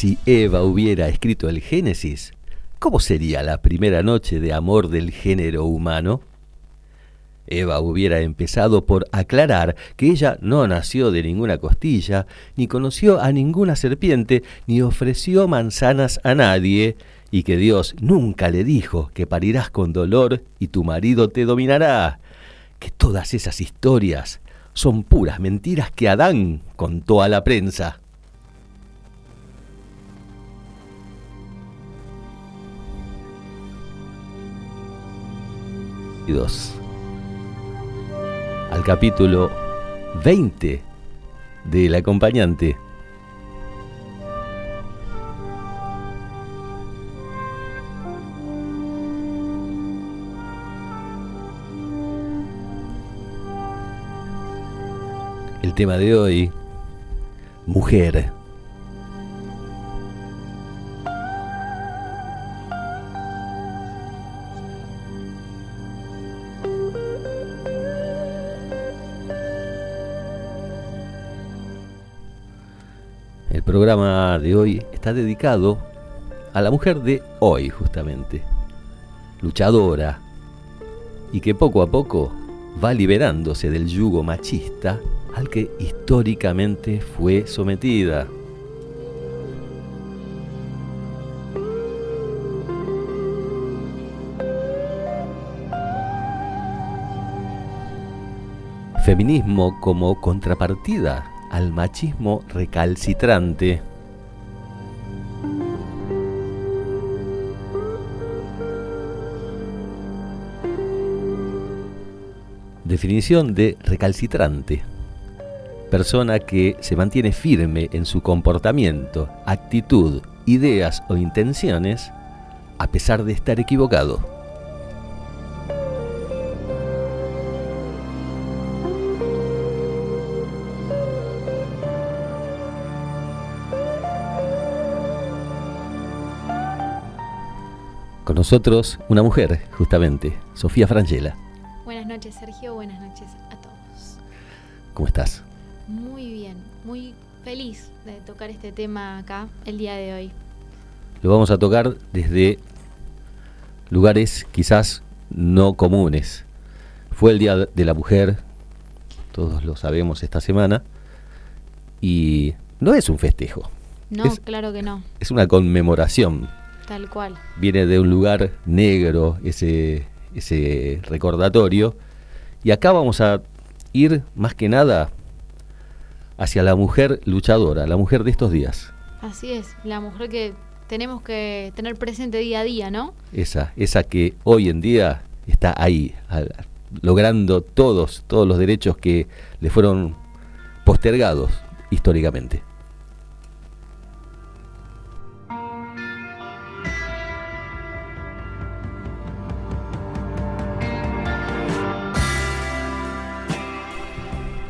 Si Eva hubiera escrito el Génesis, ¿cómo sería la primera noche de amor del género humano? Eva hubiera empezado por aclarar que ella no nació de ninguna costilla, ni conoció a ninguna serpiente, ni ofreció manzanas a nadie, y que Dios nunca le dijo que parirás con dolor y tu marido te dominará. Que todas esas historias son puras mentiras que Adán contó a la prensa. Al capítulo 20 del acompañante. El tema de hoy, mujer. El programa de hoy está dedicado a la mujer de hoy, justamente. Luchadora. Y que poco a poco va liberándose del yugo machista al que históricamente fue sometida. Feminismo como contrapartida al machismo recalcitrante. Definición de recalcitrante. Persona que se mantiene firme en su comportamiento, actitud, ideas o intenciones a pesar de estar equivocado. Nosotros una mujer, justamente, Sofía Frangela. Buenas noches, Sergio. Buenas noches a todos. ¿Cómo estás? Muy bien, muy feliz de tocar este tema acá el día de hoy. Lo vamos a tocar desde lugares quizás no comunes. Fue el Día de la Mujer, todos lo sabemos esta semana, y no es un festejo. No, claro que no. Es una conmemoración Tal cual. Viene de un lugar negro ese, ese recordatorio. Y acá vamos a ir más que nada hacia la mujer luchadora, la mujer de estos días. Así es, la mujer que tenemos que tener presente día a día, ¿no? Esa, esa que hoy en día está ahí, logrando todos, todos los derechos que le fueron postergados históricamente.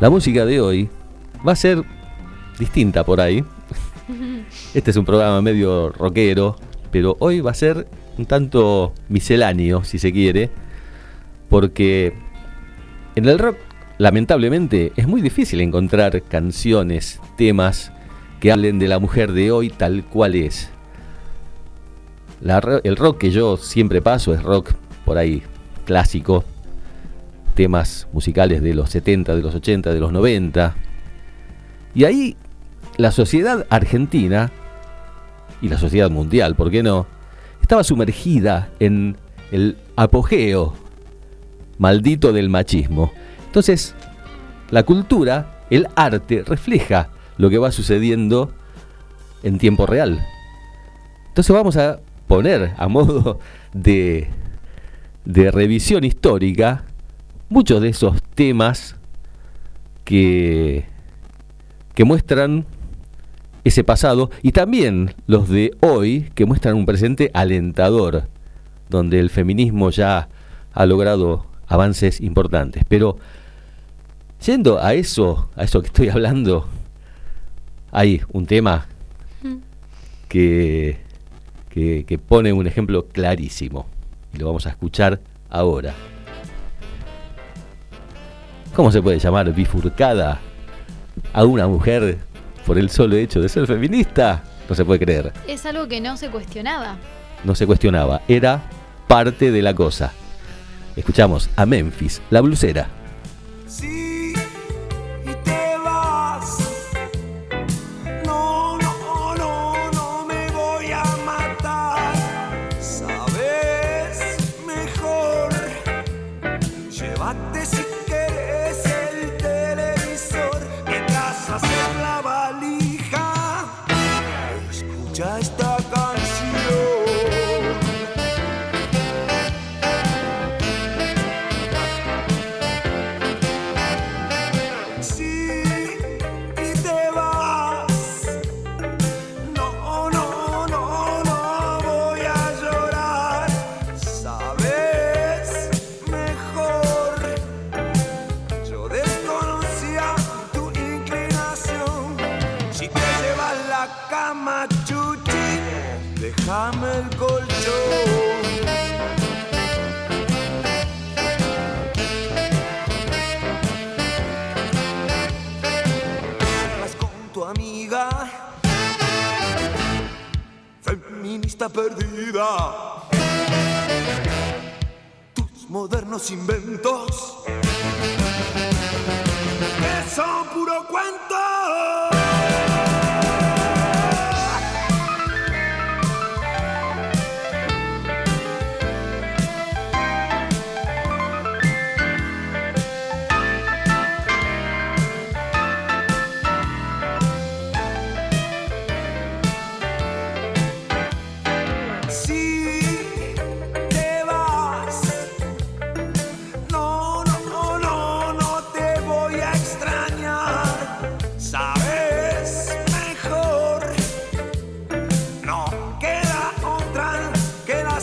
La música de hoy va a ser distinta por ahí. Este es un programa medio rockero, pero hoy va a ser un tanto misceláneo, si se quiere, porque en el rock, lamentablemente, es muy difícil encontrar canciones, temas que hablen de la mujer de hoy tal cual es. el rock que yo siempre paso es rock por ahí clásico, temas musicales de los 70, de los 80, de los 90. Y ahí la sociedad argentina y la sociedad mundial, ¿por qué no? Estaba sumergida en el apogeo maldito del machismo. Entonces, la cultura, el arte, refleja lo que va sucediendo en tiempo real. Entonces vamos a poner a modo de, de revisión histórica muchos de esos temas que, que muestran ese pasado y también los de hoy que muestran un presente alentador, donde el feminismo ya ha logrado avances importantes. Pero yendo a eso, a eso que estoy hablando, hay un tema que, que, que pone un ejemplo clarísimo y lo vamos a escuchar ahora. ¿Cómo se puede llamar bifurcada a una mujer por el solo hecho de ser feminista? No se puede creer. Es algo que no se cuestionaba. No se cuestionaba, era parte de la cosa. Escuchamos a Memphis, la blusera. Sí,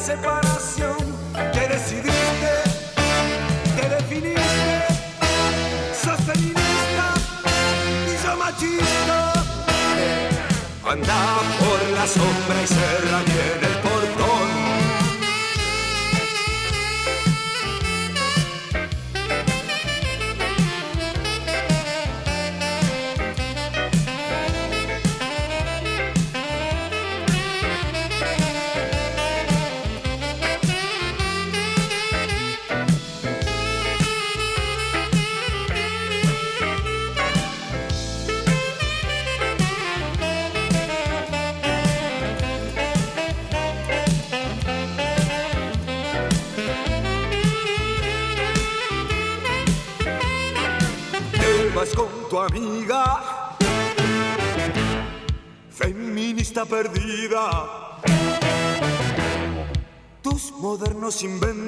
separación. Te decidiste, te definiste, sos feminista y yo machista. Anda por la sombra y cerra bien perdida. Tus modernos inventos,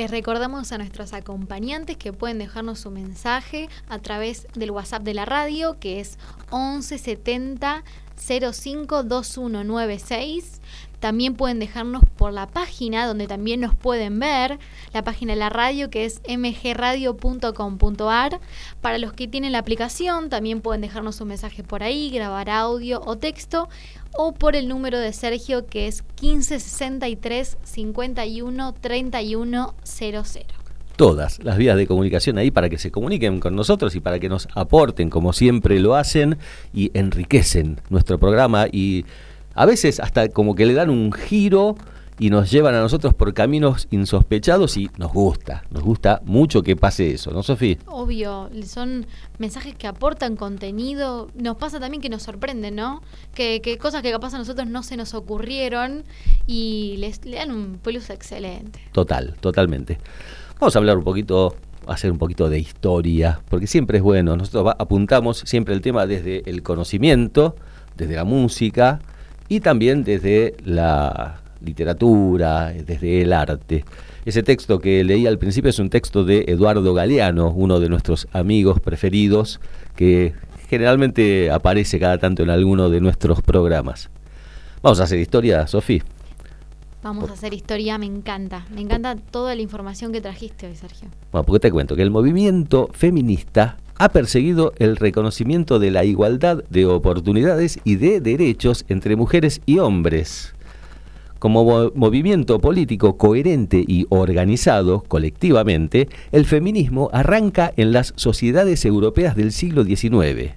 Les recordamos a nuestros acompañantes que pueden dejarnos su mensaje a través del WhatsApp de la radio, que es 1170 052196. También pueden dejarnos por la página donde también nos pueden ver, la página de la radio que es mgradio.com.ar. Para los que tienen la aplicación también pueden dejarnos un mensaje por ahí, grabar audio o texto o por el número de Sergio que es 1563 51 31 00 todas las vías de comunicación ahí para que se comuniquen con nosotros y para que nos aporten, como siempre lo hacen, y enriquecen nuestro programa y a veces hasta como que le dan un giro y nos llevan a nosotros por caminos insospechados y nos gusta, nos gusta mucho que pase eso, ¿no, Sofía? Obvio, son mensajes que aportan contenido. Nos pasa también que nos sorprenden, ¿no? Que, que cosas que capaz a nosotros no se nos ocurrieron y les, le dan un plus excelente. Total, totalmente. Vamos a hablar un poquito, hacer un poquito de historia, porque siempre es bueno. Nosotros apuntamos siempre el tema desde el conocimiento, desde la música y también desde la literatura, desde el arte. Ese texto que leí al principio es un texto de Eduardo Galeano, uno de nuestros amigos preferidos, que generalmente aparece cada tanto en alguno de nuestros programas. Vamos a hacer historia, Sofía. Vamos a hacer historia, me encanta. Me encanta toda la información que trajiste hoy, Sergio. Bueno, porque te cuento que el movimiento feminista ha perseguido el reconocimiento de la igualdad de oportunidades y de derechos entre mujeres y hombres. Como movimiento político coherente y organizado colectivamente, el feminismo arranca en las sociedades europeas del siglo XIX.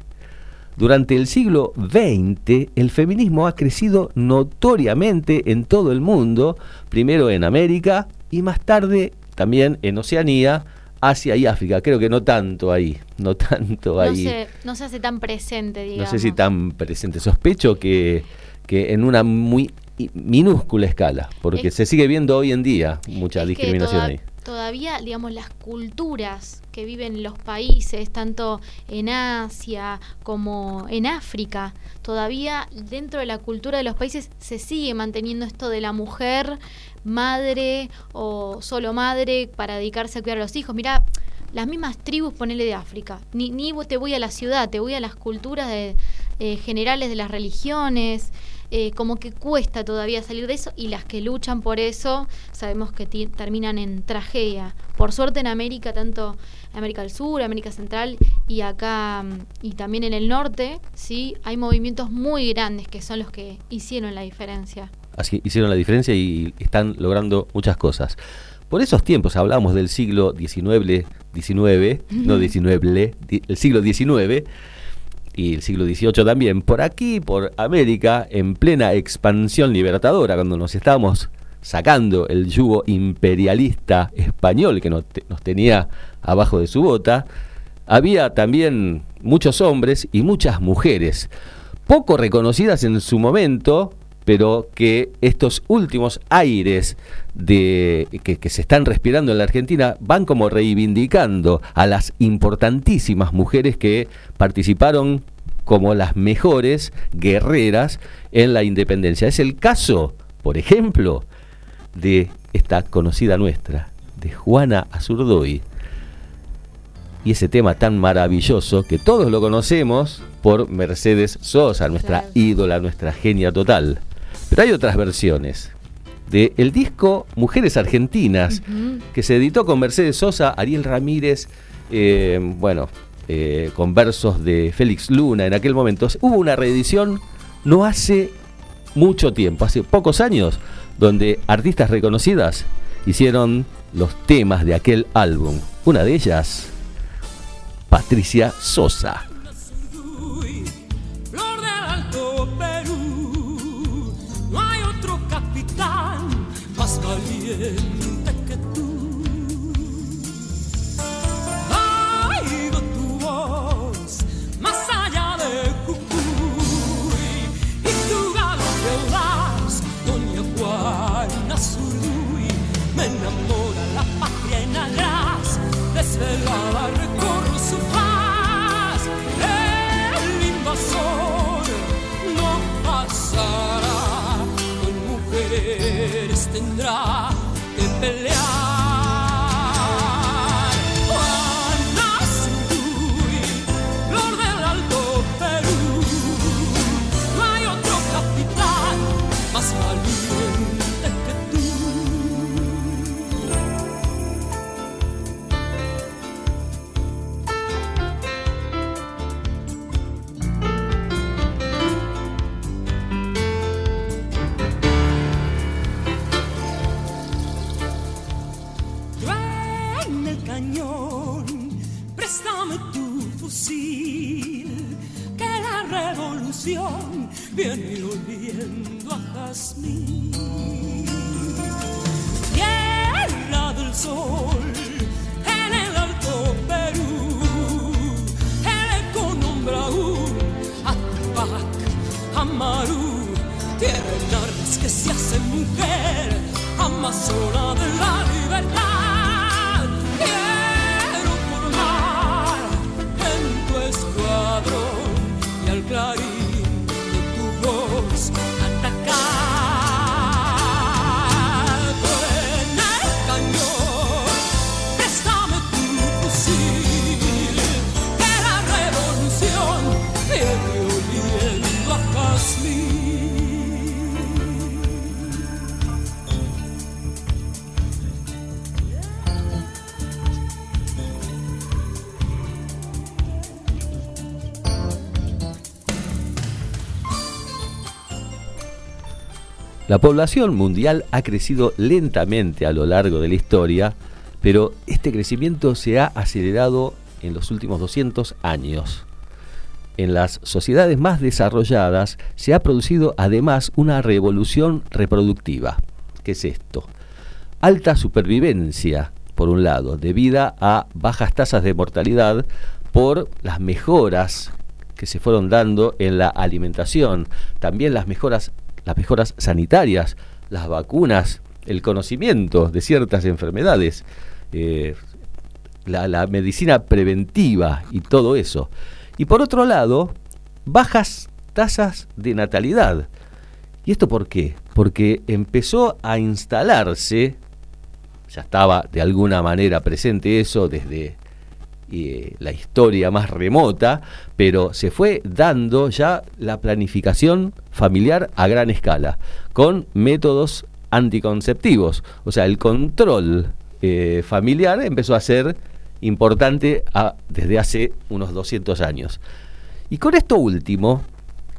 Durante el siglo XX, el feminismo ha crecido notoriamente en todo el mundo, primero en América y más tarde también en Oceanía, Asia y África. Creo que no tanto ahí, no tanto ahí. No se, no se hace tan presente, digamos. No sé si tan presente. Sospecho que, que en una muy minúscula escala, porque se sigue viendo hoy en día mucha discriminación ahí todavía, digamos, las culturas que viven los países, tanto en Asia como en África, todavía dentro de la cultura de los países se sigue manteniendo esto de la mujer madre o solo madre para dedicarse a cuidar a los hijos. Mira, las mismas tribus, ponele de África, ni, ni te voy a la ciudad, te voy a las culturas de, eh, generales de las religiones. Eh, como que cuesta todavía salir de eso y las que luchan por eso sabemos que terminan en tragedia. Por suerte en América, tanto América del Sur, América Central y acá mm, y también en el norte, sí, hay movimientos muy grandes que son los que hicieron la diferencia. Así hicieron la diferencia y están logrando muchas cosas. Por esos tiempos hablamos del siglo XIX, 19, no 19, el siglo XIX y el siglo XVIII también, por aquí, por América, en plena expansión libertadora, cuando nos estábamos sacando el yugo imperialista español que nos, tenía abajo de su bota, había también muchos hombres y muchas mujeres, poco reconocidas en su momento, pero que estos últimos aires de, que, que, se están respirando en la Argentina van como reivindicando a las importantísimas mujeres que participaron como las mejores guerreras en la independencia. Es el caso, por ejemplo, de esta conocida nuestra, de Juana Azurdoy, y ese tema tan maravilloso que todos lo conocemos por Mercedes Sosa, nuestra ídola, nuestra genia total. Pero hay otras versiones. De el disco Mujeres Argentinas, que se editó con Mercedes Sosa, Ariel Ramírez, eh, bueno, eh, con versos de Félix Luna en aquel momento. Hubo una reedición no hace mucho tiempo, hace pocos años, donde artistas reconocidas hicieron los temas de aquel álbum. Una de ellas, Patricia Sosa. Desvelada recorro su faz. El invasor no pasará, con mujeres tendrá pelear. Viene oliendo a jazmín. Población mundial ha crecido lentamente a lo largo de la historia, pero este crecimiento se ha acelerado en los últimos 200 años. En las sociedades más desarrolladas se ha producido además una revolución reproductiva. ¿Qué es esto? Alta supervivencia, por un lado, debido a bajas tasas de mortalidad por las mejoras que se fueron dando en la alimentación, también las mejoras, las mejoras sanitarias, las vacunas, el conocimiento de ciertas enfermedades, eh, la, la medicina preventiva y todo eso. Y por otro lado, bajas tasas de natalidad. ¿Y esto por qué? Porque empezó a instalarse, ya estaba de alguna manera presente eso desde eh, la historia más remota, pero se fue dando ya la planificación familiar a gran escala, con métodos anticonceptivos. O sea, el control eh, familiar empezó a ser importante a- desde hace unos 200 años. Y con esto último,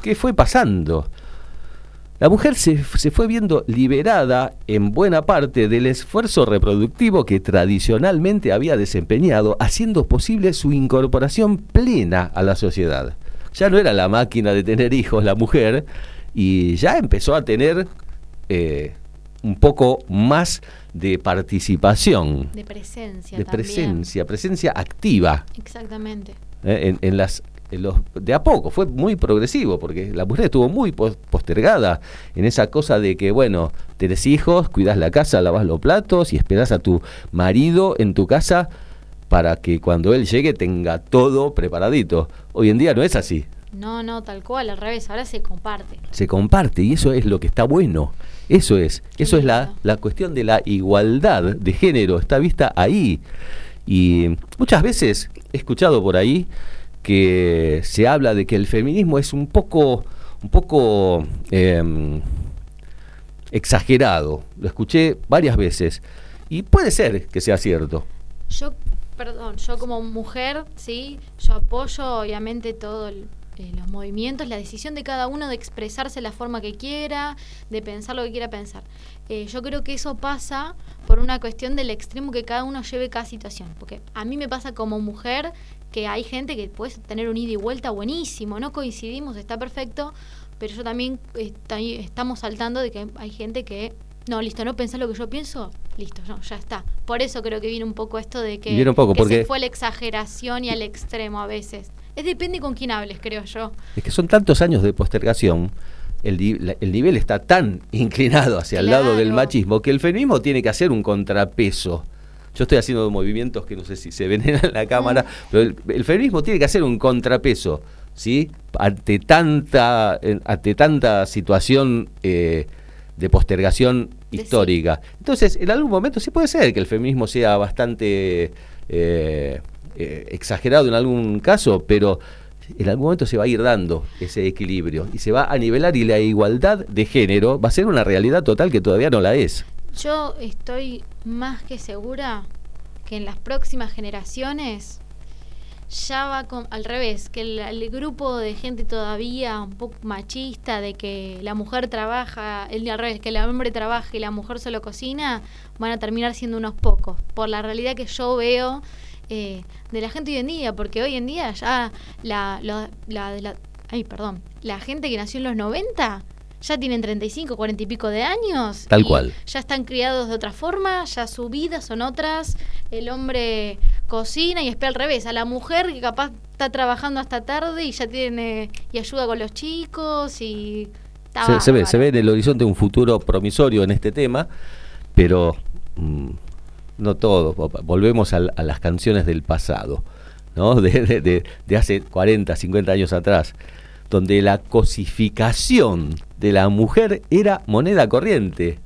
¿qué fue pasando? La mujer se, se fue viendo liberada en buena parte del esfuerzo reproductivo que tradicionalmente había desempeñado, haciendo posible su incorporación plena a la sociedad. Ya no era la máquina de tener hijos la mujer y ya empezó a tener eh, un poco más de participación, De presencia de también. presencia, presencia activa Exactamente. eh, en, en las los, de a poco, fue muy progresivo, porque la mujer estuvo muy pos- postergada en esa cosa de que, bueno, tenés hijos, cuidas la casa, lavas los platos y esperás a tu marido en tu casa para que cuando él llegue tenga todo preparadito. Hoy en día no es así, No, no, tal cual, al revés, ahora se comparte. se comparte y eso es lo que está bueno. Eso es, Qué eso es la, la cuestión de la igualdad de género, está vista ahí. Y muchas veces he escuchado por ahí que se habla de que el feminismo es un poco, un poco em, exagerado. Lo escuché varias veces. Y puede ser que sea cierto. Yo, perdón, yo como mujer, sí, yo apoyo obviamente todo el- eh, los movimientos, la decisión de cada uno de expresarse la forma que quiera, de pensar lo que quiera pensar. Eh, yo creo que eso pasa por una cuestión del extremo que cada uno lleve cada situación. Porque a mí me pasa como mujer que hay gente que puede tener un ida y vuelta buenísimo, no coincidimos, está perfecto, pero yo también estamos saltando de que hay gente que no, listo, no pensás lo que yo pienso, listo, no, ya está. Por eso creo que viene un poco esto de que, un poco, que porque- se fue a la exageración y al extremo a veces. Es depende con quién hables, creo yo. Es que son tantos años de postergación, el, di- la- el nivel está tan inclinado hacia el lado del machismo que el feminismo tiene que hacer un contrapeso. Yo estoy haciendo movimientos que no sé si se ven en la cámara, pero el, el feminismo tiene que hacer un contrapeso, ¿sí? Ante tanta, ante tanta situación eh, de postergación histórica. Entonces, en algún momento sí puede ser que el feminismo sea bastante eh, eh, exagerado en algún caso, pero en algún momento se va a ir dando ese equilibrio y se va a nivelar y la igualdad de género va a ser una realidad total que todavía no la es. Yo estoy más que segura que en las próximas generaciones ya va al revés, que el, el grupo de gente todavía un poco machista de que la mujer trabaja, el al revés, que el hombre trabaja y la mujer solo cocina, van a terminar siendo unos pocos, por la realidad que yo veo eh, de la gente hoy en día, porque hoy en día ya la, la, la, la- ay, perdón, la gente que nació en los 90 ya tienen 35, 40 y pico de años. Tal cual. Ya están criados de otra forma, ya su vida son otras. El hombre cocina y espera al revés. A la mujer que capaz está trabajando hasta tarde y ya tiene y ayuda con los chicos y Se, se ve, se ve en el horizonte un futuro promisorio en este tema, pero mm, no todo. Volvemos a, las canciones del pasado, ¿no? De, de- de- de hace 40, 50 años atrás, donde la cosificación de la mujer era moneda corriente.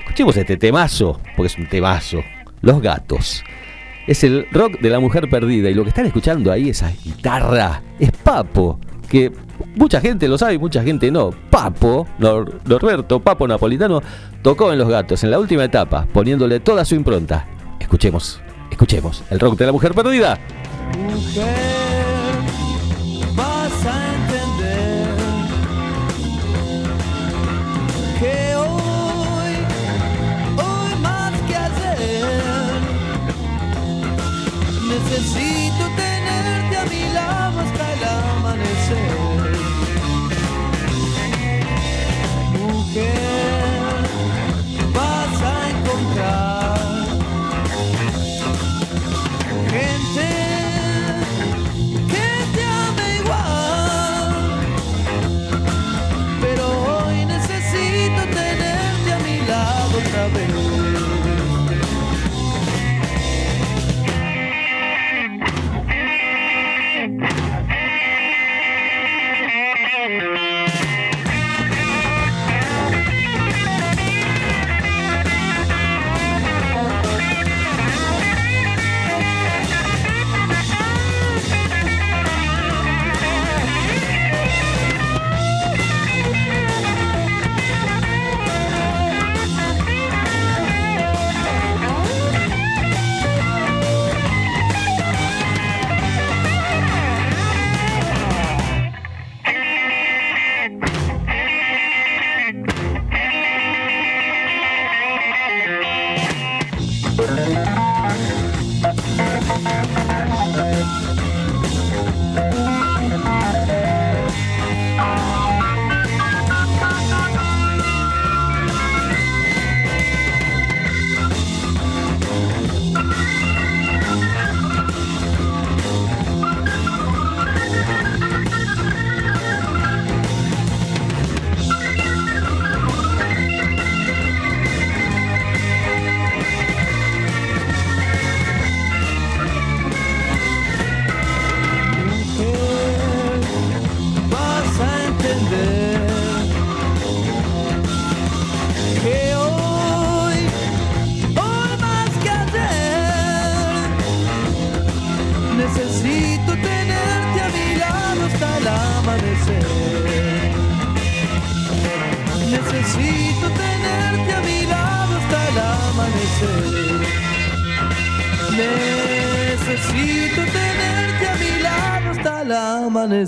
Escuchemos este temazo, porque es un temazo. Los gatos. Es el rock de la mujer perdida. Y lo que están escuchando ahí, esa guitarra, es Papo. Que mucha gente lo sabe y mucha gente no. Papo, Nor- Norberto, Papo Napolitano, tocó en Los Gatos en la última etapa, poniéndole toda su impronta. Escuchemos, escuchemos. El rock de la mujer perdida.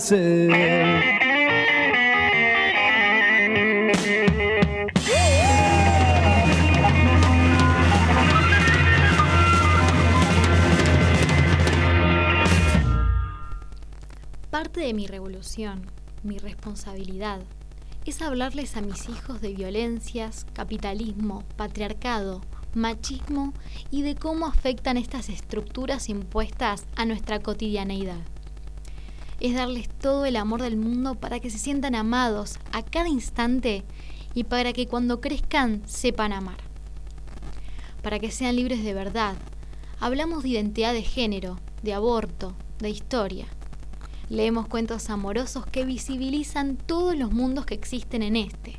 Parte de mi revolución, mi responsabilidad, es hablarles a mis hijos de violencias, capitalismo, patriarcado, machismo y de cómo afectan estas estructuras impuestas a nuestra cotidianeidad. Es darles todo el amor del mundo para que se sientan amados a cada instante y para que cuando crezcan sepan amar. Para que sean libres de verdad. Hablamos de identidad de género, de aborto, de historia. Leemos cuentos amorosos que visibilizan todos los mundos que existen en este.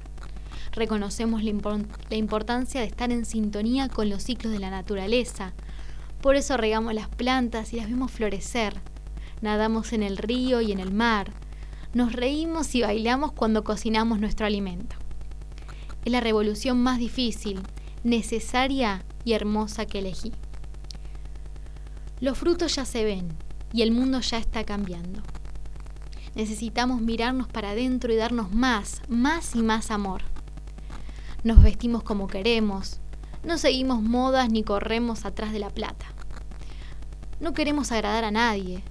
Reconocemos la, la importancia de estar en sintonía con los ciclos de la naturaleza. Por eso regamos las plantas y las vemos florecer. Nadamos en el río y en el mar. Nos reímos y bailamos cuando cocinamos nuestro alimento. Es la revolución más difícil, necesaria y hermosa que elegí. Los frutos ya se ven, y el mundo ya está cambiando. Necesitamos mirarnos para adentro y darnos más, más y más amor. Nos vestimos como queremos, no seguimos modas ni corremos atrás de la plata. No queremos agradar a nadie.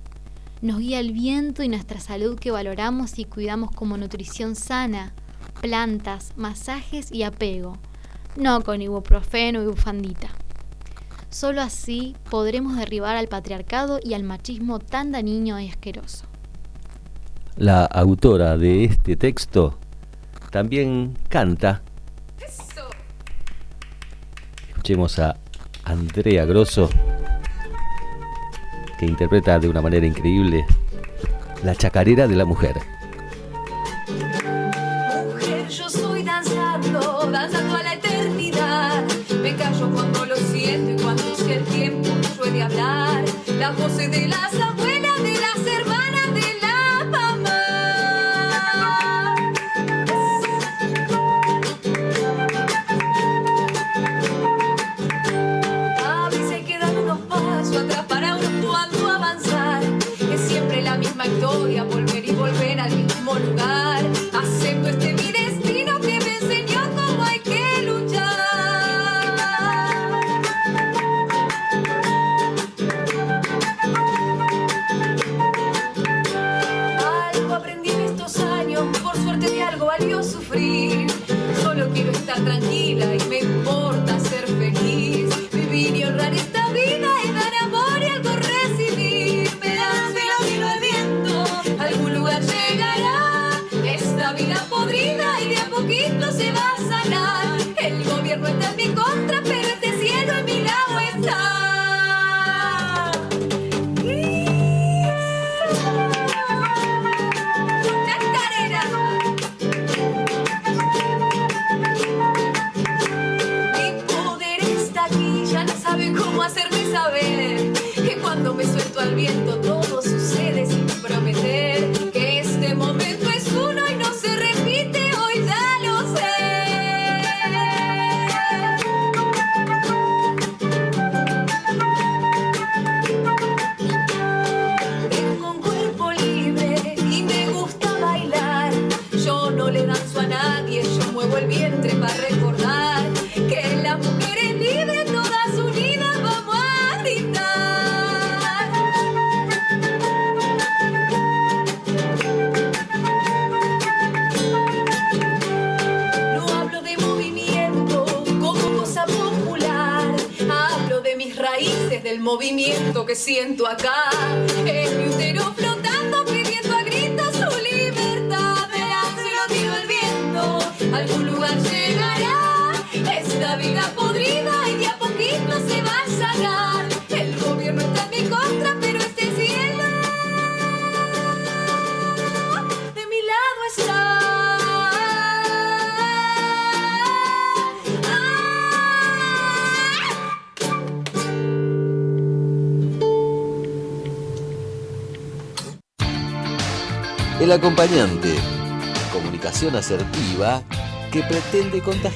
Nos guía el viento y nuestra salud que valoramos y cuidamos como nutrición sana, plantas, masajes y apego, no con ibuprofeno y bufandita. Solo así podremos derribar al patriarcado y al machismo tan dañino y asqueroso. La autora de este texto también canta. Escuchemos a Andrea Grosso, que interpreta de una manera increíble la chacarera de la mujer.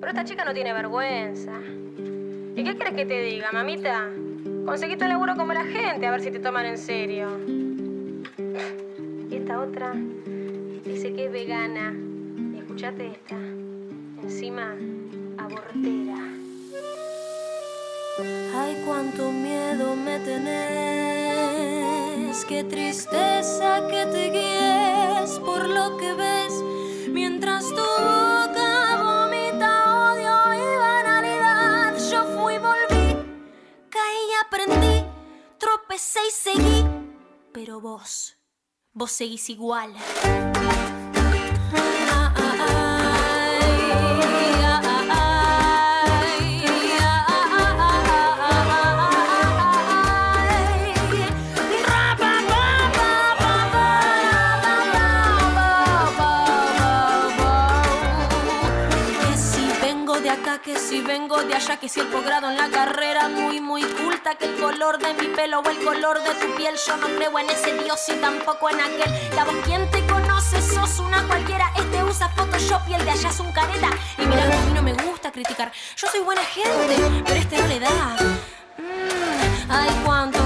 Pero esta chica no tiene vergüenza. ¿Y qué quieres que te diga, mamita? Conseguiste un laburo como la gente, a ver si te toman en serio. Y esta otra dice que es vegana. Y escuchate esta. Encima, abortera. Ay, cuánto miedo me tenés, Qué tristeza que te guíes por lo que ves mientras tu aprendí, tropecé y seguí, pero vos, vos seguís igual. Si vengo de allá, que si el posgrado en la carrera muy, muy culta, que el color de mi pelo o el color de tu piel, yo no creo en ese Dios y tampoco en aquel. La voz, ¿quién te conoce? Sos una cualquiera. Este usa Photoshop y el de allá es un careta. Y mira a mí no me gusta criticar. Yo soy buena gente, pero este no le da. Mm, ay, cuánto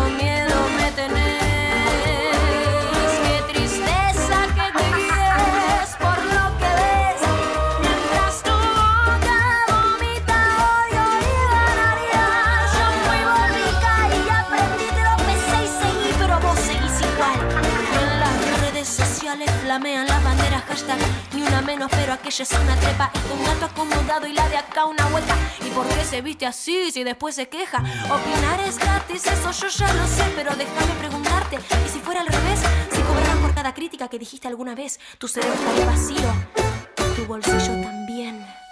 Ni una menos, pero aquella es una trepa. Es un gato acomodado y la de acá una vuelta. ¿Y por qué se viste así si después se queja? Opinar es gratis, eso yo ya lo sé Pero déjame preguntarte. ¿Y si fuera al revés? Si cobraran por cada crítica que dijiste alguna vez Tu cerebro estaría vacío. Tu bolsillo también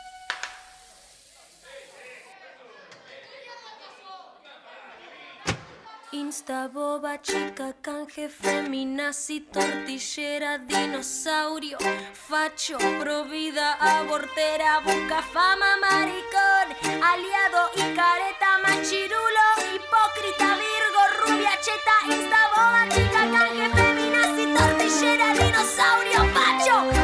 Insta, boba, chica, canje, feminazi, tortillera, dinosaurio, facho, provida, abortera, busca fama, maricón, aliado y careta, machirulo, hipócrita, virgo, rubia, cheta, insta, boba, chica, canje, feminazi, tortillera, dinosaurio, facho,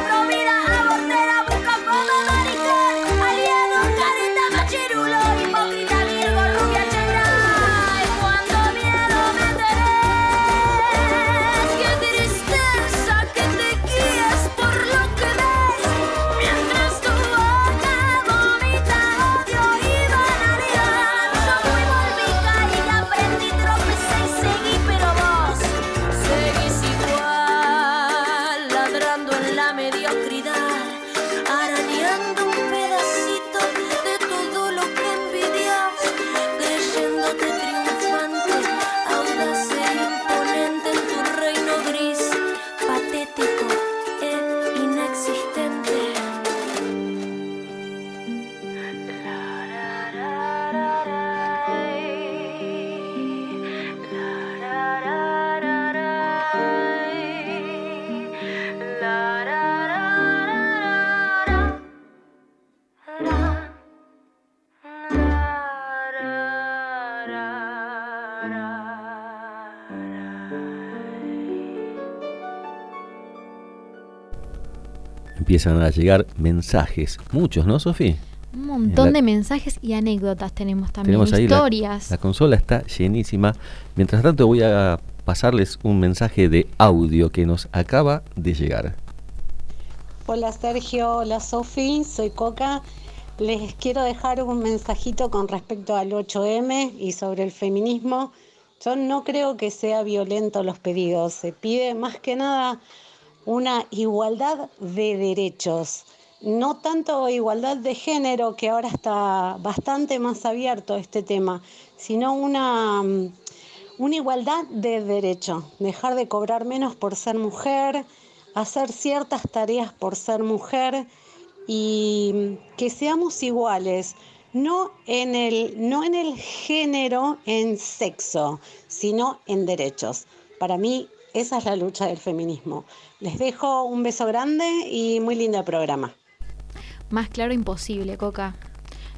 Empiezan a llegar mensajes, muchos, ¿no, Sofi? Un montón la- de mensajes y anécdotas tenemos también, Tenemos ahí la- historias. La, consola está llenísima. Mientras tanto voy a pasarles un mensaje de audio que nos acaba de llegar. Hola Sergio, hola Sofi, soy Coca. Les quiero dejar un mensajito con respecto al 8M y sobre el feminismo. Yo no creo que sea violento los pedidos. Se pide más que nada una igualdad de derechos. No tanto igualdad de género, que ahora está bastante más abierto este tema, sino una, mm, una igualdad de derecho. Dejar de cobrar menos por ser mujer, hacer ciertas tareas por ser mujer y que seamos iguales, no en el, no en el género, en sexo, sino en derechos. Para mí esa es la lucha del feminismo. Les dejo un beso grande y muy lindo programa. Más claro imposible, Coca.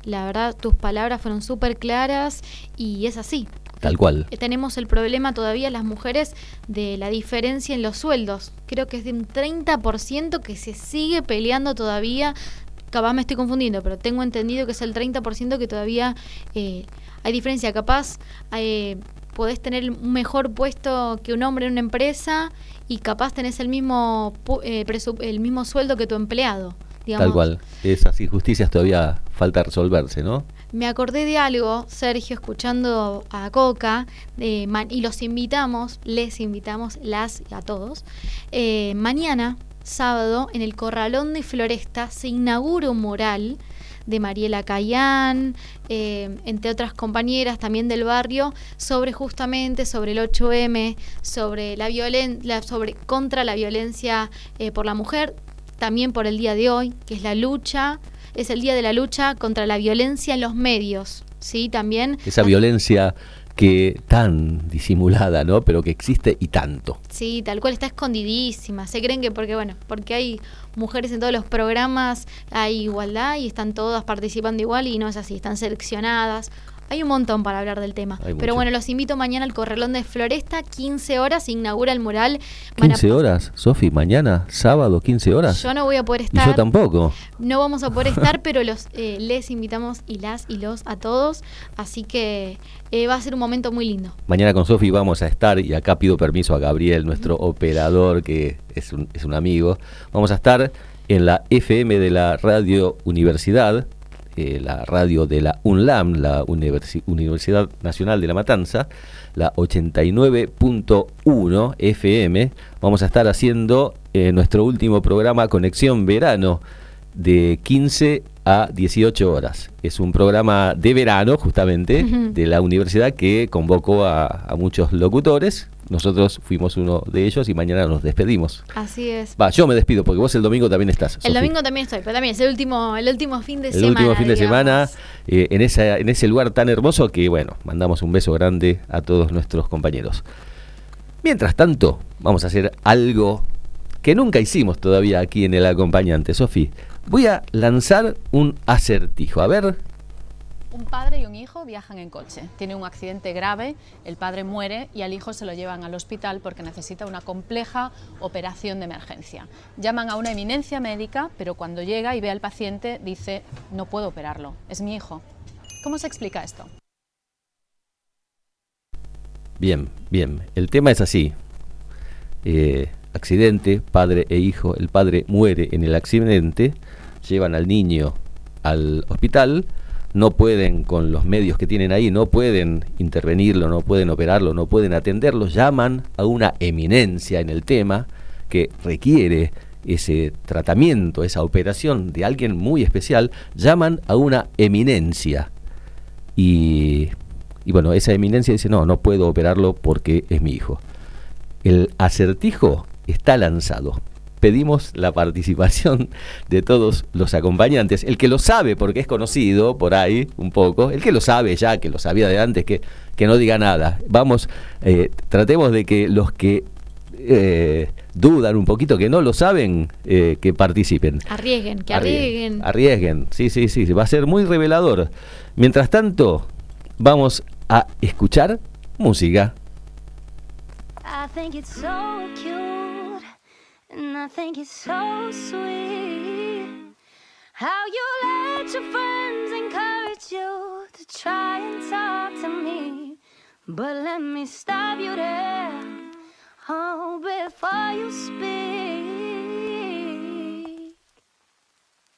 La verdad, tus palabras fueron súper claras y es así. Tal cual. Eh, Tenemos el problema todavía las mujeres de la diferencia en los sueldos. Creo que es de un 30% que se sigue peleando todavía. Capaz me estoy confundiendo, pero tengo entendido que es el 30% que todavía eh, hay diferencia. Capaz eh, podés tener un mejor puesto que un hombre en una empresa y capaz tenés el mismo, eh, el mismo sueldo que tu empleado. Digamos. Tal cual. Esas injusticias todavía falta resolverse, ¿no? me acordé de algo, Sergio, escuchando a Coca, ma- y los invitamos, les invitamos, las y a todos. eh, mañana, sábado, en el Corralón de Floresta, se inaugura un mural de Mariela Cayán, eh, entre otras compañeras también del barrio, sobre justamente sobre el 8M, sobre la violencia, sobre contra la violencia eh, por la mujer, también por el día de hoy, que es la lucha, es el día de la lucha contra la violencia en los medios, sí, también. Esa violencia que tan disimulada, ¿no? Pero que existe y tanto. Sí, tal cual está escondidísima. Se creen que porque, bueno, porque hay mujeres en todos los programas, hay igualdad y están todas participando igual y no es así, están seleccionadas. Hay un montón para hablar del tema. Hay Pero mucho. bueno, los invito mañana al Corralón de Floresta, 15 horas, se inaugura el mural. Van a- 15 horas, Sofi, mañana, sábado, 15 horas. Yo no voy a poder y estar. yo tampoco. No vamos a poder estar, pero los eh, les invitamos y las y los a todos. Así que eh, va a ser un momento muy lindo. Mañana con Sofi vamos a estar, y acá pido permiso a Gabriel, nuestro operador, que es un, es un amigo. Vamos a estar en la FM de la Radio Universidad, eh, la radio de la UNLAM, la Universi- Universidad Nacional de La Matanza, la 89.1 FM. Vamos a estar haciendo eh, nuestro último programa Conexión Verano de 15 a 18 horas. Es un programa de verano, justamente, de la universidad que convocó a, a muchos locutores. Nosotros fuimos uno de ellos y mañana nos despedimos. Así es. Va, yo me despido porque vos el domingo también estás. El domingo también estoy, pero también es el último, el último fin de el semana. último fin de semana eh, en, esa, en ese lugar tan hermoso que, bueno, mandamos un beso grande a todos nuestros compañeros. Mientras tanto, vamos a hacer algo que nunca hicimos todavía aquí en el acompañante. Sofi, voy a lanzar un acertijo. A ver, Un padre y un hijo viajan en coche. Tiene un accidente grave, el padre muere y al hijo se lo llevan al hospital porque necesita una compleja operación de emergencia. Llaman a una eminencia médica, pero cuando llega y ve al paciente dice, no puedo operarlo, es mi hijo. ¿Cómo se explica esto? bien, bien. El tema es así. Eh, accidente, padre e hijo. El padre muere en el accidente. Llevan al niño al hospital. No pueden, con los medios que tienen ahí, no pueden intervenirlo, no pueden operarlo, no pueden atenderlo. Llaman a una eminencia en el tema que requiere ese tratamiento, esa operación de alguien muy especial. Llaman a una eminencia. Y, y bueno, esa eminencia dice, no, no puedo operarlo porque es mi hijo. El acertijo está lanzado. Pedimos la participación de todos los acompañantes. El que lo sabe, porque es conocido por ahí un poco, el que lo sabe ya, que lo sabía de antes, que, que no diga nada. Vamos, eh, tratemos de que los que eh, dudan un poquito, que no lo saben, eh, que participen. Arriesguen, que Arriesguen. arriesguen. Arriesguen, sí, sí, sí, va a ser muy revelador. Mientras tanto, vamos a escuchar música. I think it's so cute, and I think it's so sweet. How you let your friends encourage you to try and talk to me. But let me stop you there, oh, before you speak.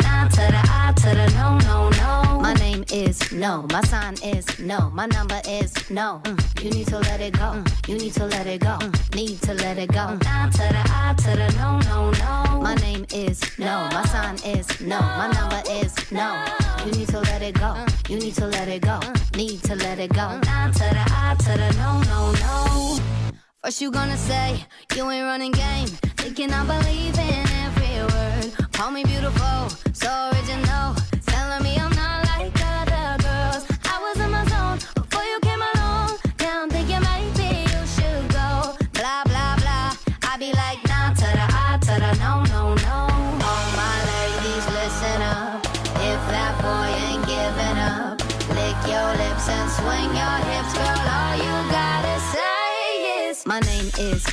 I to the I to the no, no, no. My name is no. My sign is no. My number is no. Mm, You need to let it go. Mm, You need to let it go. Mm, Need to let it go. I to the I to the is no. My sign is no. My number is no. You need to let it go. You need to let it go. Need to let it go. I to the I to the no, no, no. First you gonna say you ain't running game, thinking I believe in every word. Call me beautiful, so original,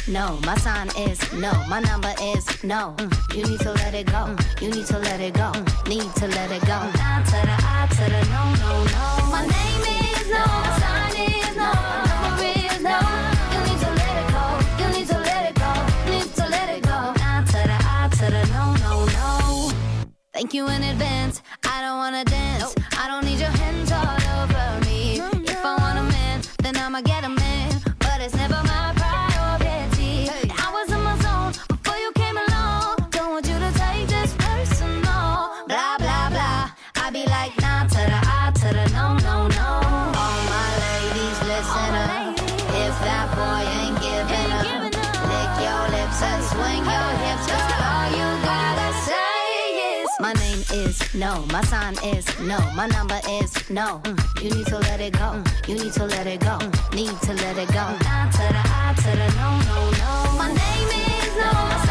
no. My sign is no. My number is no. Mm, You need to let it go. Mm, You need to let it go. Mm, Need to let it go. To the I to the no no no. My name is no. My sign is no. My number is no. You need to let it go. You need to let it go. Need to let it go. No no no. Thank you in advance. I don't wanna dance. I don't need your hands or no. My sign is no. My number is no. Mm, You need to let it go. Mm, You need to let it go. Mm, Need to let it go. I to the I to the no, no, no. My name is no.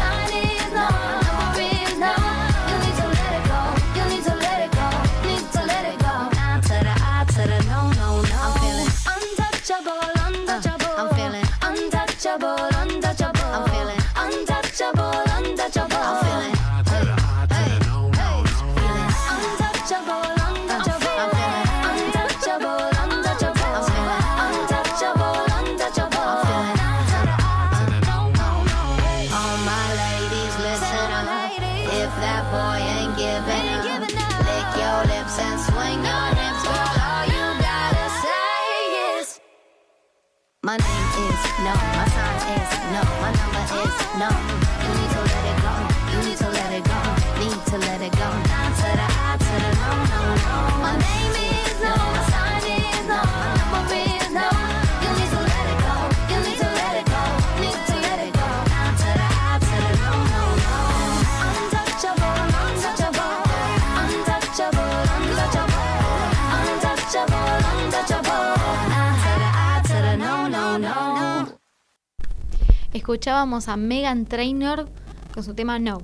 Escuchábamos a Megan Trainor con su tema No.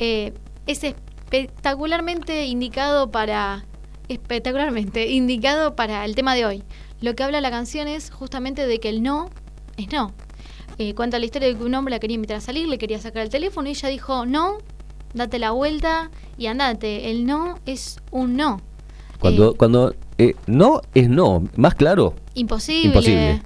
Eh, es espectacularmente indicado para. Espectacularmente indicado para el tema de hoy. Lo que habla la canción es justamente de que el no es no. Eh, cuenta la historia de que un hombre la quería invitar a salir, le quería sacar el teléfono y ella dijo no, date la vuelta y andate. El no es un no. Cuando, cuando eh, no es no, más claro. Imposible. Imposible.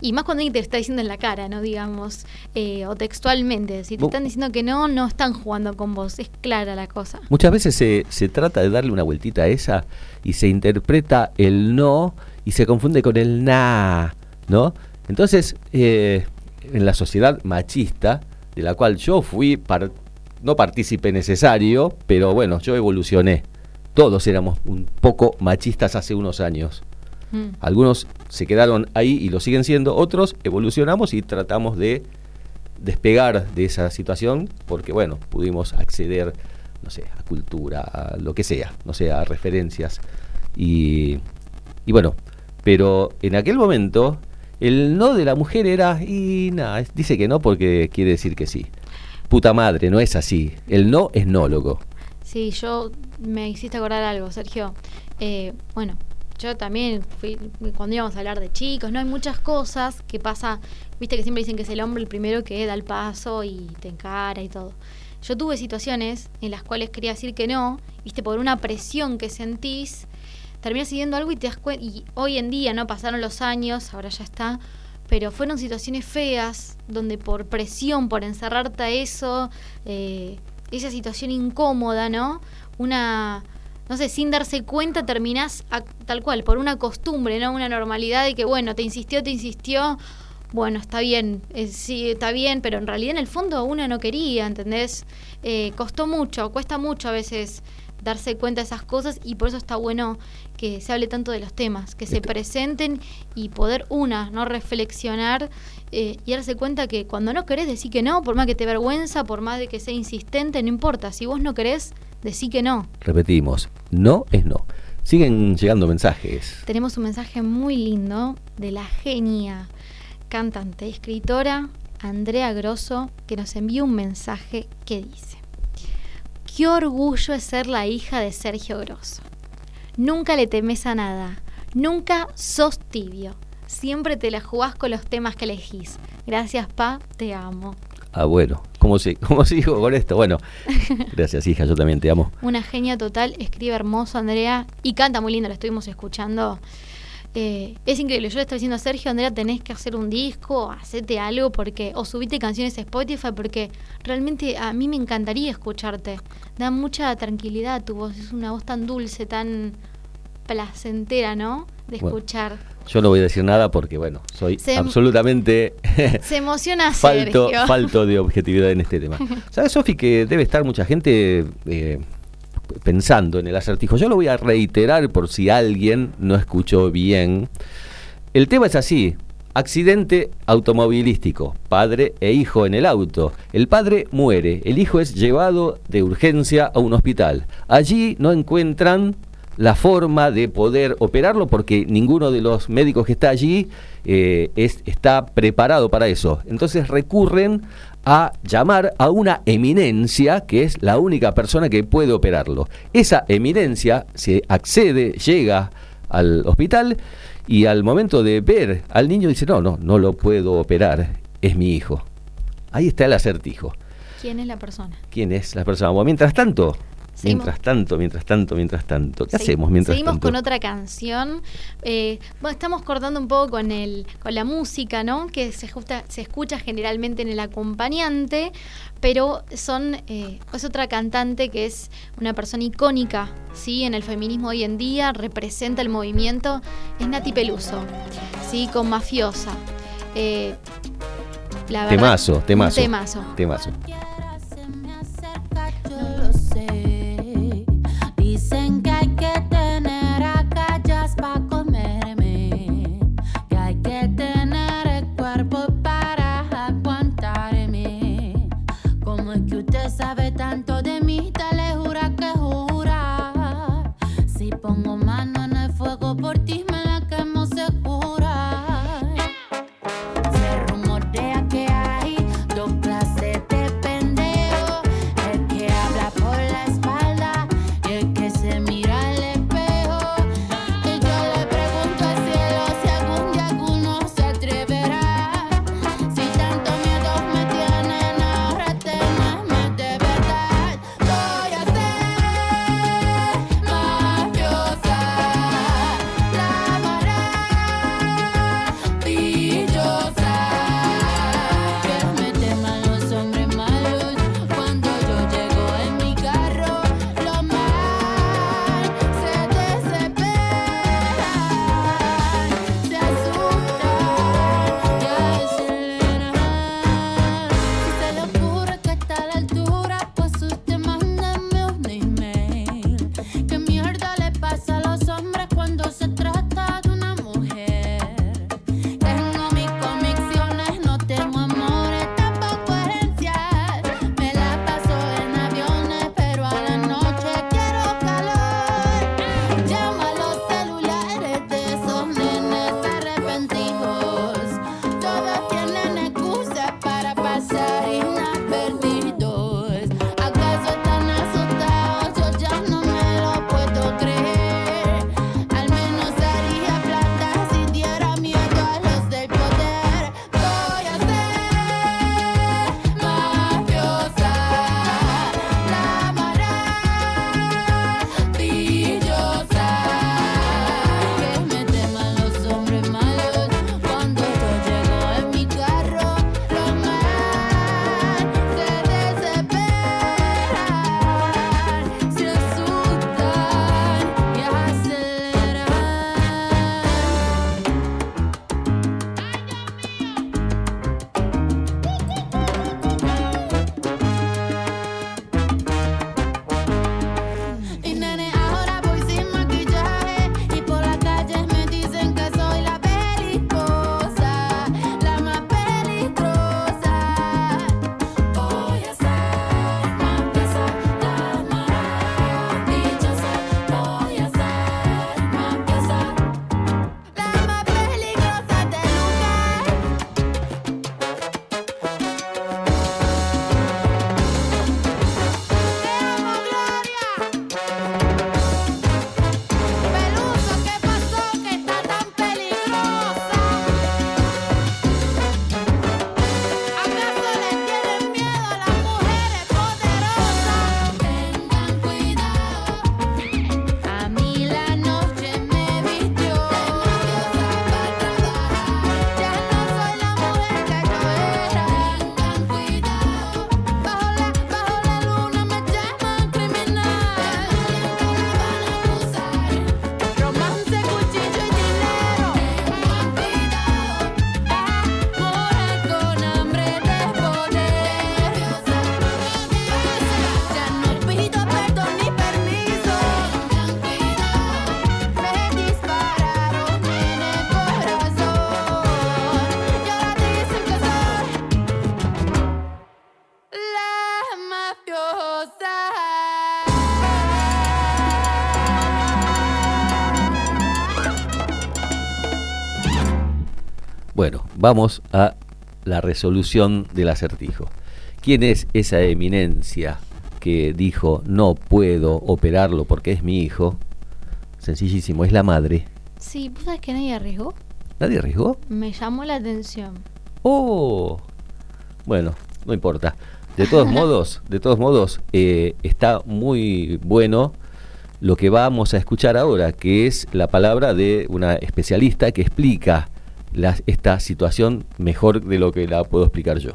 Y más cuando alguien te está diciendo en la cara, ¿no? Digamos, eh, o textualmente. Si te están diciendo que no, no están jugando con vos. Es clara la cosa. Muchas veces se, se trata de darle una vueltita a esa y se interpreta el no y se confunde con el na, ¿no? Entonces, eh, en la sociedad machista, de la cual yo fui par- no partícipe necesario, pero bueno, yo evolucioné. Todos éramos un poco machistas hace unos años. Mm. Algunos se quedaron ahí y lo siguen siendo, otros evolucionamos y tratamos de despegar de esa situación porque, bueno, pudimos acceder, no sé, a cultura, a lo que sea, no sé, a referencias. Y, y bueno, pero en aquel momento el no de la mujer era, y nada, dice que no porque quiere decir que sí. Puta madre, no es así. El no es no, loco. Sí, yo me hiciste acordar algo, Sergio. Eh, bueno, yo también fui, cuando íbamos a hablar de chicos, ¿no? Hay muchas cosas que pasa, viste que siempre dicen que es el hombre el primero que da el paso y te encara y todo. Yo tuve situaciones en las cuales quería decir que no, viste, por una presión que sentís, terminas siguiendo algo y te das cuenta, y hoy en día, ¿no? Pasaron los años, ahora ya está, pero fueron situaciones feas, donde por presión, por encerrarte a eso, eh, esa situación incómoda, ¿no? Una, no sé, sin darse cuenta terminás a- tal cual, por una costumbre, ¿no? Una normalidad de que, bueno, te insistió, te insistió, bueno, está bien, eh, sí, está bien, pero en realidad en el fondo uno no quería, ¿entendés? Eh, costó mucho, cuesta mucho a veces darse cuenta de esas cosas y por eso está bueno que se hable tanto de los temas, que se presenten y poder una, no reflexionar eh, y darse cuenta que cuando no querés decir que no, por más que te vergüenza, por más de que sea insistente, no importa, si vos no querés, decí que no. Repetimos, no es no. Siguen llegando mensajes. Tenemos un mensaje muy lindo de la genia, cantante y escritora Andrea Grosso, que nos envió un mensaje que dice, qué orgullo es ser la hija de Sergio Grosso. Nunca le temes a nada, nunca sos tibio, siempre te la jugás con los temas que elegís. Gracias, Pa, te amo. Ah, bueno, ¿cómo, se, ¿cómo sigo con esto? Bueno, gracias hija, yo también te amo. Una genia total, escribe hermoso Andrea y canta muy lindo, la estuvimos escuchando. Eh, es increíble, yo le estoy diciendo a Sergio, Andrea, tenés que hacer un disco, hacete algo porque o subite canciones a Spotify porque realmente a mí me encantaría escucharte. Da mucha tranquilidad tu voz, es una voz tan dulce, tan placentera, ¿no? De Bueno. escuchar. Yo no voy a decir nada porque, bueno, soy Se- absolutamente Se emociona falto, Sergio. falto de objetividad en este tema. ¿Sabes, Sofi, que debe estar mucha gente eh, pensando en el acertijo? Yo lo voy a reiterar por si alguien no escuchó bien. El tema es así. Accidente automovilístico, padre e hijo en el auto. El padre muere, el hijo es llevado de urgencia a un hospital. Allí no encuentran la forma de poder operarlo porque ninguno de los médicos que está allí eh, es- está preparado para eso. Entonces recurren a llamar a una eminencia que es la única persona que puede operarlo. Esa eminencia se accede, llega al hospital y al momento de ver al niño dice, no, no, no lo puedo operar, es mi hijo. Ahí está el acertijo. ¿Quién es la persona? ¿Quién es la persona? Bueno, mientras tanto, Seguimos. mientras tanto, mientras tanto, mientras tanto, ¿qué Segui- hacemos mientras Seguimos tanto? con otra canción. Eh, bueno, estamos cortando un poco con el, con la música, ¿no? Que se, justa- se escucha generalmente en el acompañante, pero son eh, es otra cantante que es una persona icónica, sí, en el feminismo hoy en día representa el movimiento. Es Nati Peluso, sí, con mafiosa. Eh, la verdad, Temazo, temazo. temazo. Temazo. up on vamos a la resolución del acertijo. ¿Quién es esa eminencia que dijo no puedo operarlo porque es mi hijo? Sencillísimo, es la madre. Sí, ¿vos sabés que nadie arriesgó? ¿Nadie arriesgó? Me llamó la atención. Oh, bueno, no importa. De todos modos, de todos modos, eh, está muy bueno lo que vamos a escuchar ahora, que es la palabra de una especialista que explica la- esta situación mejor de lo que la puedo explicar yo.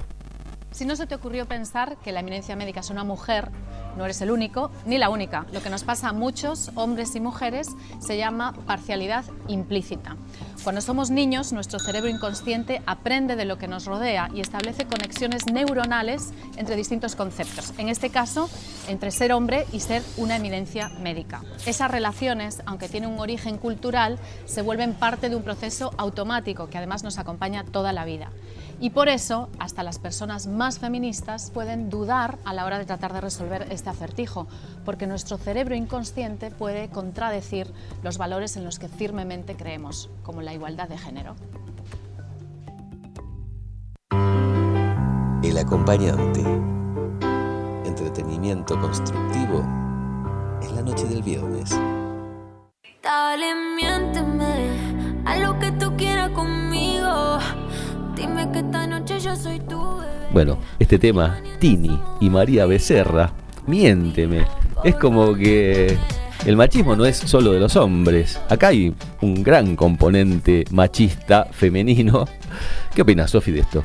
Si no se te ocurrió pensar que la eminencia médica es una mujer, no eres el único ni la única. Lo que nos pasa a muchos hombres y mujeres se llama parcialidad implícita. Cuando somos niños, nuestro cerebro inconsciente aprende de lo que nos rodea y establece conexiones neuronales entre distintos conceptos. En este caso, entre ser hombre y ser una eminencia médica. Esas relaciones, aunque tienen un origen cultural, se vuelven parte de un proceso automático que además nos acompaña toda la vida. Y por eso, hasta las personas más feministas pueden dudar a la hora de tratar de resolver este acertijo, porque nuestro cerebro inconsciente puede contradecir los valores en los que firmemente creemos, como la igualdad de género. El acompañante. Entretenimiento constructivo en la noche del viernes. Dale, miénteme a lo que tú quieras conmigo. Dime que esta noche yo soy tu bebé. Bueno, este tema, Tini y María Becerra, miénteme. Es como que el machismo no es solo de los hombres. Acá hay un gran componente machista femenino. ¿Qué opinas, Sofi, de esto?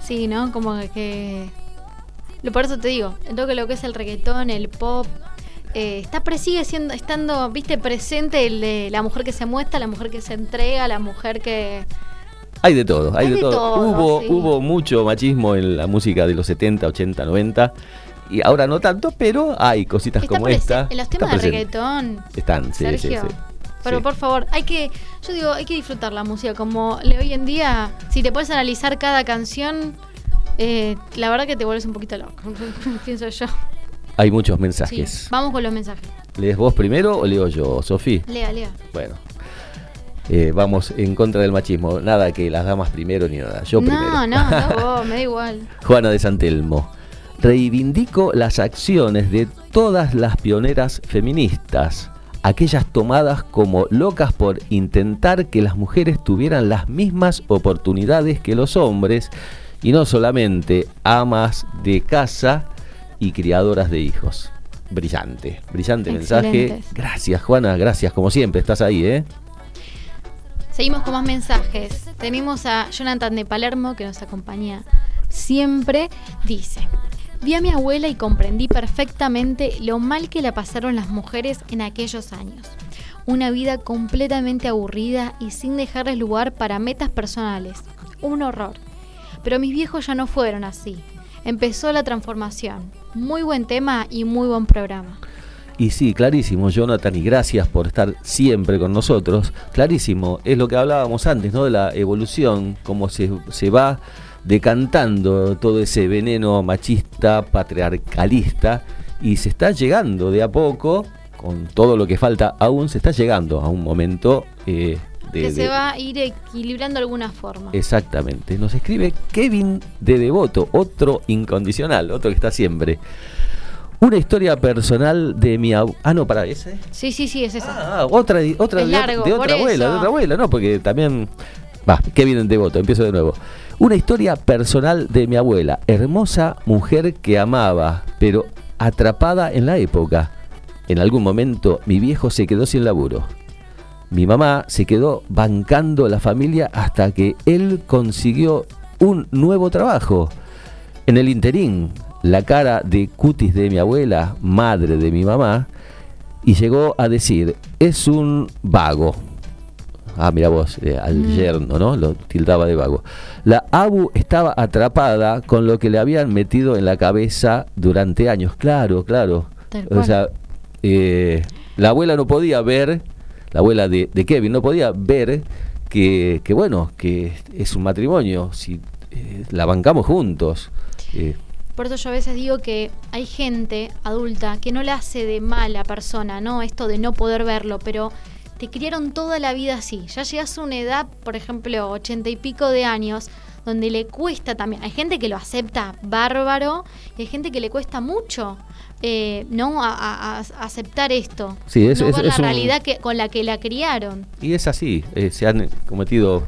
Sí, ¿no? Como que... Lo por eso te digo, en todo que lo que es el reggaetón, el pop, eh, está sigue siendo, estando, viste, presente el de la mujer que se muestra, la mujer que se entrega, la mujer que... Hay de todo, hay, Hay de, de todo. todo, hubo, sí. hubo mucho machismo en la música de los 70, 80, 90. Y ahora no tanto, pero hay cositas Está como esta. En los temas de reggaetón, Están, sí, sí, Sergio. sí. Pero Sí. por favor, hay que, yo digo, hay que disfrutar la música. Como le- hoy en día, si te puedes analizar cada canción, eh, la verdad que te vuelves un poquito loco, pienso yo. Hay muchos Sí. mensajes. Vamos con los mensajes. ¿Lees vos primero o leo yo, Sofi? Lea, lea. Bueno. Eh, vamos en contra del machismo. Nada que las damas primero ni nada. Yo primero. no, no, no, me da igual. Juana de Santelmo. Reivindico las acciones de todas las pioneras feministas, aquellas tomadas como locas por intentar que las mujeres tuvieran las mismas oportunidades que los hombres y no solamente amas de casa y criadoras de hijos. Brillante, brillante mensaje. Gracias Juana, gracias como siempre, estás ahí, ¿eh? Seguimos con más mensajes. Tenemos a Jonathan de Palermo que nos acompaña siempre. Dice, vi a mi abuela y comprendí perfectamente lo mal que la pasaron las mujeres en aquellos años. Una vida completamente aburrida y sin dejarles lugar para metas personales. Un horror. Pero mis viejos ya no fueron así. Empezó la transformación. Muy buen tema y muy buen programa. Y sí, clarísimo, Jonathan, y gracias por estar siempre con nosotros. Clarísimo, es lo que hablábamos antes, ¿no? De la evolución, cómo se, se va decantando todo ese veneno machista, patriarcalista, y se está llegando de a poco, con todo lo que falta aún, se está llegando a un momento eh, de... que se de- va a ir equilibrando de alguna forma. Exactamente, nos escribe Kevin de Devoto, otro incondicional, otro que está siempre. Una historia personal de mi abuela. Ah, no, para ese. Sí, sí, sí, es eso. Ah, otra, otra Es de, largo, de por otra abuela, eso. de otra abuela, ¿no? Porque también. Va, Kevin en Devoto, empiezo de nuevo. Una historia personal de mi abuela, hermosa mujer que amaba, pero atrapada en la época. En algún momento mi viejo se quedó sin laburo. Mi mamá se quedó bancando la familia hasta que él consiguió un nuevo trabajo. En el interín, la cara de cutis de mi abuela, madre de mi mamá, y llegó a decir, es un vago. Ah, mira vos, eh, al Mm. yerno, ¿no? Lo tildaba de vago. La Abu estaba atrapada con lo que le habían metido en la cabeza durante años. Claro, claro. O sea, eh, la abuela no podía ver, la abuela de, de Kevin no podía ver que, que, bueno, que es un matrimonio, si eh, la bancamos juntos. Por eso yo a veces digo que hay gente adulta que no le hace de mala persona, ¿no? Esto de no poder verlo, pero te criaron toda la vida así. Ya llegas a una edad, por ejemplo, ochenta y pico de años, donde le cuesta también. Hay gente que lo acepta bárbaro y hay gente que le cuesta mucho. eh, no a, a- a aceptar esto Sí, es- no es- ver es la un- realidad que, con la que la criaron Y es así, eh, se han cometido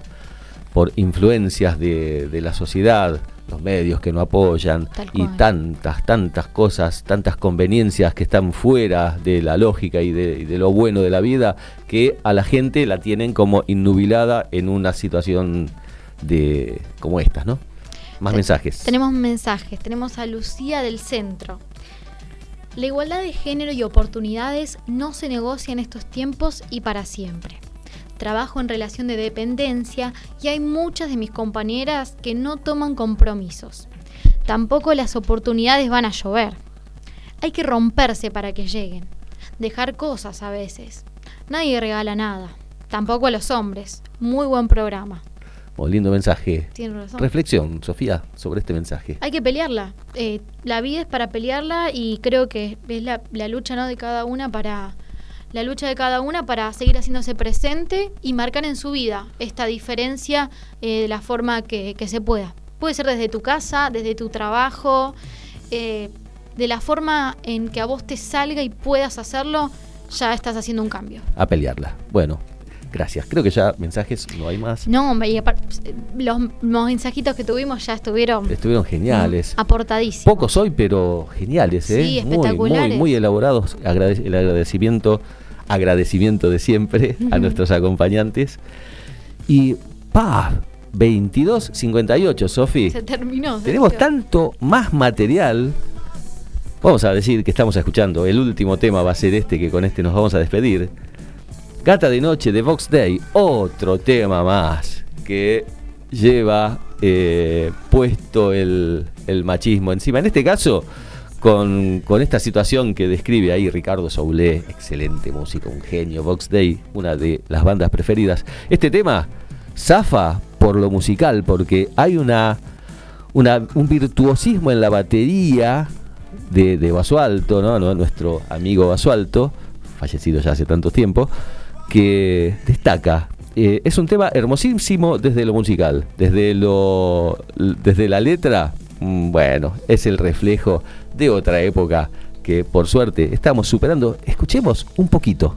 por influencias de, de la sociedad, los medios que no apoyan y tantas, tantas cosas, tantas conveniencias que están fuera de la lógica y de, y de lo bueno de la vida, que a la gente la tienen como innubilada en una situación de como estas, ¿no? Más mensajes. Tenemos mensajes, tenemos a Lucía del Centro. La igualdad de género y oportunidades no se negocia en estos tiempos y para siempre. Trabajo en relación de dependencia y hay muchas de mis compañeras que no toman compromisos. Tampoco las oportunidades van a llover. Hay que romperse para que lleguen. Dejar cosas a veces. Nadie regala nada. Tampoco a los hombres. Muy buen programa. Oh, lindo mensaje. Tiene razón. Reflexión, Sofía, sobre este mensaje. Hay que pelearla. Eh, la vida es para pelearla y creo que es la, la lucha ¿no? de cada una para la lucha de cada una para seguir haciéndose presente y marcar en su vida esta diferencia eh, de la forma que, que se pueda. Puede ser desde tu casa, desde tu trabajo, eh, de la forma en que a vos te salga y puedas hacerlo, ya estás haciendo un cambio. A pelearla. Bueno, gracias. Creo que ya mensajes no hay más. No, y los, los mensajitos que tuvimos ya estuvieron Estuvieron geniales. aportadísimos. Pocos hoy, pero geniales, ¿eh? Sí, muy, espectaculares. muy, muy elaborados. Agrade- el agradecimiento, agradecimiento de siempre a nuestros acompañantes. Y, pa, 22.58, Sofi. Se terminó. Tenemos tanto más material. Vamos a decir que estamos escuchando. El último tema va a ser este, que con este nos vamos a despedir. Gata de Noche de Vox Day. Otro tema más que lleva eh, puesto el, el machismo encima. En este caso, con, esta situación que describe ahí Ricardo Soulé, excelente músico, un genio. Vox Day, una de las bandas preferidas. Este tema zafa por lo musical, porque hay una, una- un virtuosismo en la batería de, de Basualto, ¿no? ¿no? nuestro amigo Basualto, fallecido ya hace tanto tiempo, que destaca. Eh, es un tema hermosísimo desde lo musical, desde, lo, desde la letra, mm, bueno, es el reflejo de otra época que por suerte estamos superando. Escuchemos un poquito.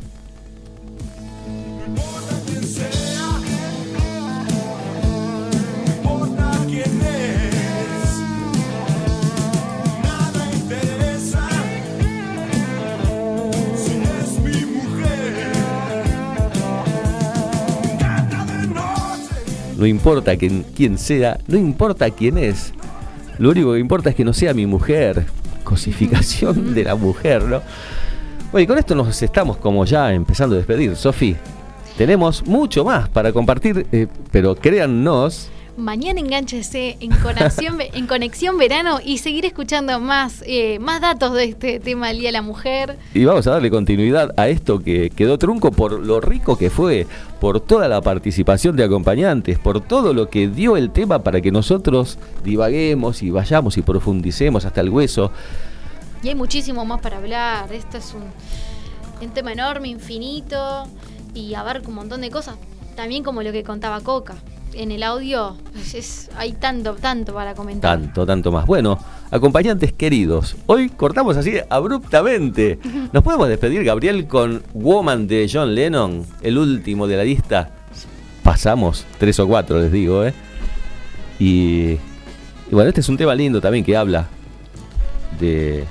No importa quién, quién sea, no importa quién es. Lo único que importa es que no sea mi mujer. Cosificación de la mujer, ¿no? Bueno, y con esto nos estamos como ya empezando a despedir. Sofi, tenemos mucho más para compartir, eh, pero créannos, Mañana enganchese en conexión, en conexión verano y seguir escuchando más, eh, más datos de este tema del Día de la Mujer. y vamos a darle continuidad a esto que quedó trunco por lo rico que fue, por toda la participación de acompañantes, por todo lo que dio el tema para que nosotros divaguemos y vayamos y profundicemos hasta el hueso. Y hay muchísimo más para hablar. Esto es un, un tema enorme, infinito y abarca un montón de cosas. También como lo que contaba Coca. En el audio pues, es, hay tanto, tanto para comentar. Tanto, tanto más. Bueno, acompañantes queridos, hoy cortamos así abruptamente. ¿Nos podemos despedir, Gabriel, con Woman de John Lennon, el último de la lista? Pasamos tres o cuatro, les digo, ¿eh? Y, y bueno, este es un tema lindo también que habla de,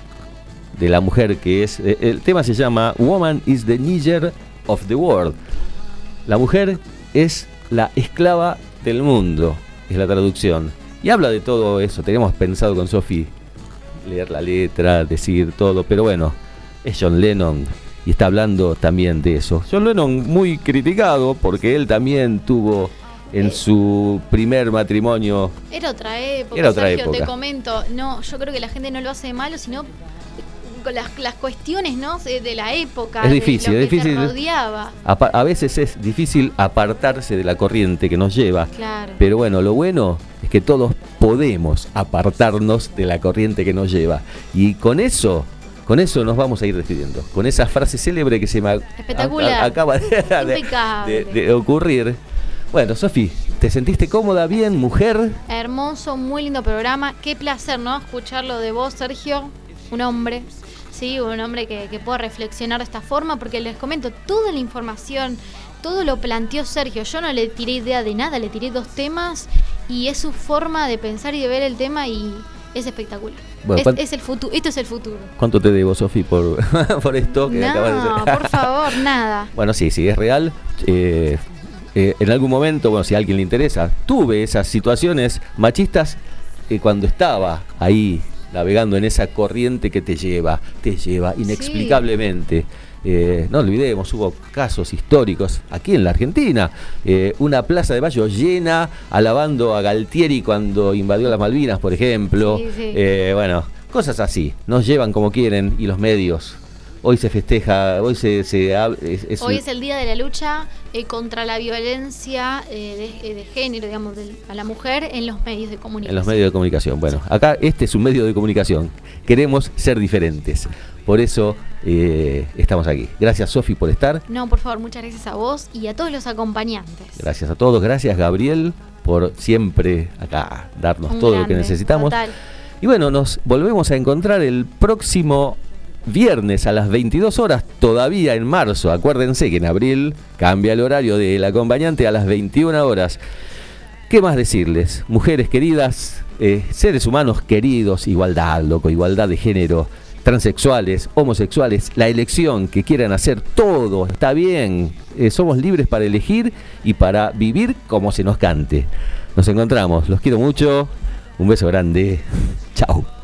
de la mujer que es... eh, El tema se llama Woman is the Niger of the World. La mujer es la esclava del mundo, es la traducción. Y habla de todo eso. Teníamos pensado con Sophie leer la letra, decir todo, pero bueno, es John Lennon y está hablando también de eso. John Lennon muy criticado porque él también tuvo en su primer matrimonio Era otra época. Era otra Sergio, época. Te comento, no, yo creo que la gente no lo hace de malo, sino las, las cuestiones, ¿no? De de la época. Es de difícil, lo es que difícil. Te rodeaba. A veces es difícil apartarse de la corriente que nos lleva. Claro. Pero bueno, lo bueno es que todos podemos apartarnos de la corriente que nos lleva. Y con eso, Con eso nos vamos a ir despidiendo. Con esa frase célebre que se me acaba de, de- de- de ocurrir. Bueno, Sofi, ¿te sentiste cómoda, bien, mujer? Hermoso, muy lindo programa. Qué placer, ¿no? Escucharlo de vos, Sergio, un hombre. Sí, un hombre que, que pueda reflexionar de esta forma, porque les comento, toda la información, todo lo planteó Sergio. Yo no le tiré idea de nada, le tiré dos temas y es su forma de pensar y de ver el tema y es espectacular. Bueno, es, ¿cuán- es el futuro, esto es el futuro. ¿Cuánto te debo, Sofi, por, por esto que acabas de por favor, nada. Bueno, sí, sí, es real. Eh, eh, en algún momento, bueno, si a alguien le interesa, tuve esas situaciones machistas eh, cuando estaba ahí navegando en esa corriente que te lleva, te lleva inexplicablemente. Eh, no olvidemos, hubo casos históricos aquí en la Argentina. Eh, una plaza de Mayo llena alabando a Galtieri cuando invadió las Malvinas, por ejemplo. Sí, sí. Eh, bueno, cosas así. Nos llevan como quieren y los medios. Hoy se festeja, hoy se, se es- es Hoy un- es el día de la lucha eh, contra la violencia eh, de, eh, de género, digamos, del- a la mujer en los medios de comunicación. En los medios de comunicación. Bueno, acá este es un medio de comunicación. Queremos ser diferentes. Por eso eh, estamos aquí. Gracias, Sofi, por estar. No, por favor, muchas gracias a vos y a todos los acompañantes. Gracias a todos. Gracias, Gabriel, por siempre acá darnos Un todo lo que necesitamos. total. Y bueno, nos volvemos a encontrar el próximo viernes a las 22 horas, todavía en marzo. Acuérdense que en abril cambia el horario del acompañante a las 21 horas. ¿Qué más decirles? Mujeres queridas, eh, seres humanos queridos, igualdad, loco, igualdad de género, transexuales, homosexuales, la elección que quieran hacer, todo está bien. Eh, somos libres para elegir y para vivir como se nos cante. Nos encontramos, los quiero mucho. Un beso grande. Chao.